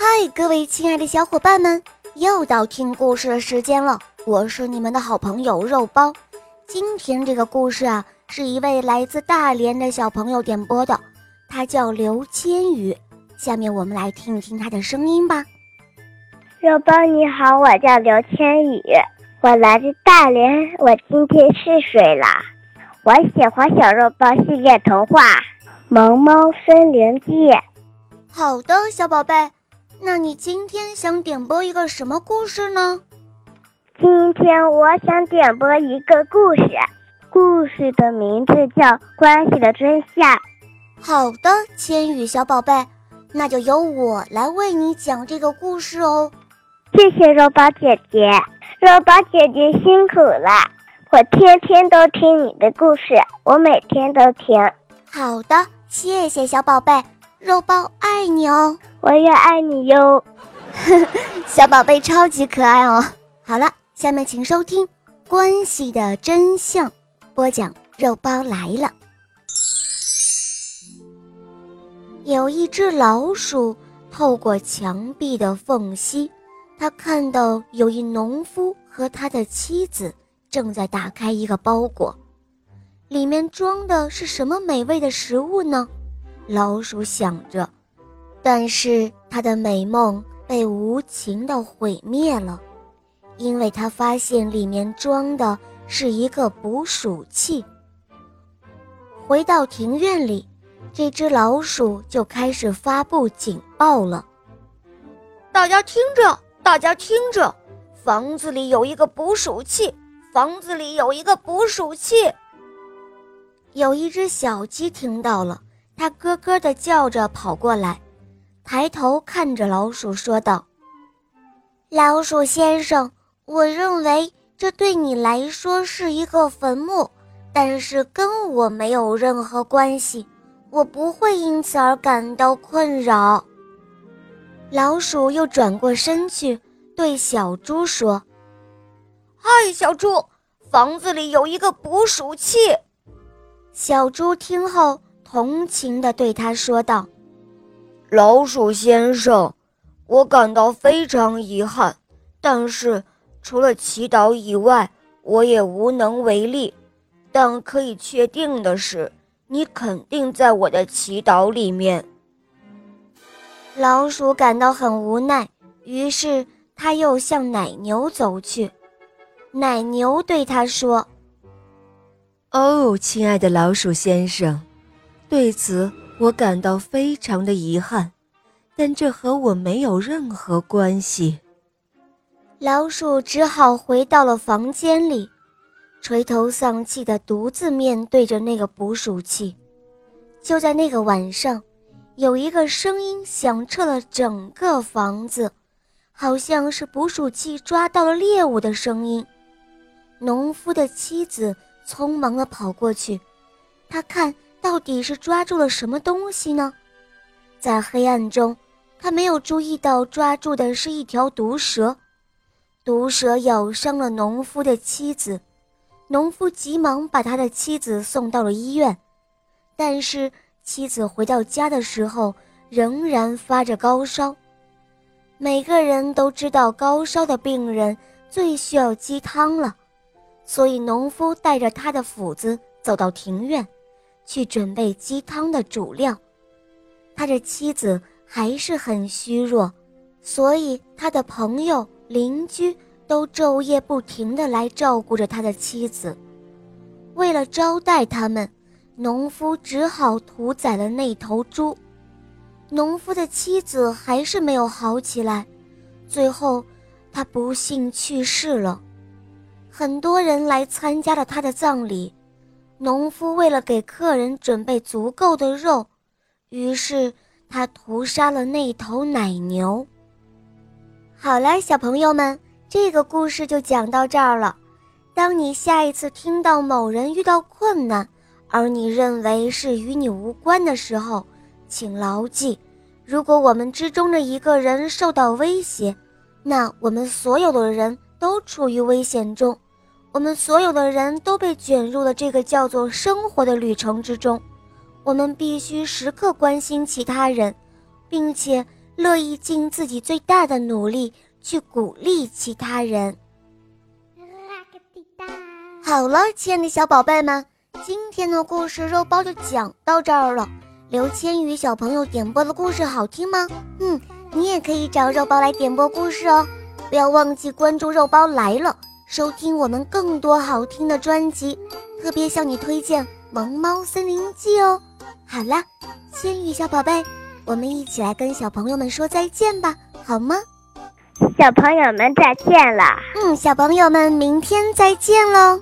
嗨，各位亲爱的小伙伴们，又到听故事的时间了。我是你们的好朋友肉包。今天这个故事啊，是一位来自大连的小朋友点播的，他叫刘千羽。下面我们来听一听他的声音吧。肉包你好，我叫刘千羽，我来自大连，我今天四岁了。我喜欢小肉包系列童话《萌猫森林记》。好的，小宝贝。那你今天想点播一个什么故事呢？今天我想点播一个故事，故事的名字叫《关系的真相》。好的，千羽小宝贝，那就由我来为你讲这个故事哦。谢谢肉包姐姐，肉包姐姐辛苦了，我天天都听你的故事，我每天都听。好的，谢谢小宝贝，肉包爱你哦。我也爱你哟，小宝贝超级可爱哦。好了，下面请收听《关系的真相》，播讲肉包来了。有一只老鼠透过墙壁的缝隙，它看到有一农夫和他的妻子正在打开一个包裹，里面装的是什么美味的食物呢？老鼠想着。但是他的美梦被无情的毁灭了，因为他发现里面装的是一个捕鼠器。回到庭院里，这只老鼠就开始发布警报了：“大家听着，大家听着，房子里有一个捕鼠器，房子里有一个捕鼠器。”有一只小鸡听到了，它咯咯地叫着跑过来。抬头看着老鼠，说道：“老鼠先生，我认为这对你来说是一个坟墓，但是跟我没有任何关系，我不会因此而感到困扰。”老鼠又转过身去对小猪说：“嗨，小猪，房子里有一个捕鼠器。”小猪听后同情地对他说道。老鼠先生，我感到非常遗憾，但是除了祈祷以外，我也无能为力。但可以确定的是，你肯定在我的祈祷里面。老鼠感到很无奈，于是他又向奶牛走去。奶牛对他说：“哦，亲爱的老鼠先生，对此。”我感到非常的遗憾，但这和我没有任何关系。老鼠只好回到了房间里，垂头丧气地独自面对着那个捕鼠器。就在那个晚上，有一个声音响彻了整个房子，好像是捕鼠器抓到了猎物的声音。农夫的妻子匆忙地跑过去，他看。到底是抓住了什么东西呢？在黑暗中，他没有注意到抓住的是一条毒蛇。毒蛇咬伤了农夫的妻子，农夫急忙把他的妻子送到了医院。但是妻子回到家的时候，仍然发着高烧。每个人都知道高烧的病人最需要鸡汤了，所以农夫带着他的斧子走到庭院。去准备鸡汤的主料，他的妻子还是很虚弱，所以他的朋友、邻居都昼夜不停地来照顾着他的妻子。为了招待他们，农夫只好屠宰了那头猪。农夫的妻子还是没有好起来，最后他不幸去世了。很多人来参加了他的葬礼。农夫为了给客人准备足够的肉，于是他屠杀了那头奶牛。好了，小朋友们，这个故事就讲到这儿了。当你下一次听到某人遇到困难，而你认为是与你无关的时候，请牢记：如果我们之中的一个人受到威胁，那我们所有的人都处于危险中。我们所有的人都被卷入了这个叫做生活的旅程之中，我们必须时刻关心其他人，并且乐意尽自己最大的努力去鼓励其他人。好了，亲爱的小宝贝们，今天的故事肉包就讲到这儿了。刘千羽小朋友点播的故事好听吗？嗯，你也可以找肉包来点播故事哦。不要忘记关注肉包来了，收听我们更多好听的专辑，特别向你推荐《萌猫森林记》哦。好啦，千羽小宝贝，我们一起来跟小朋友们说再见吧，好吗？小朋友们再见了。嗯，小朋友们明天再见喽。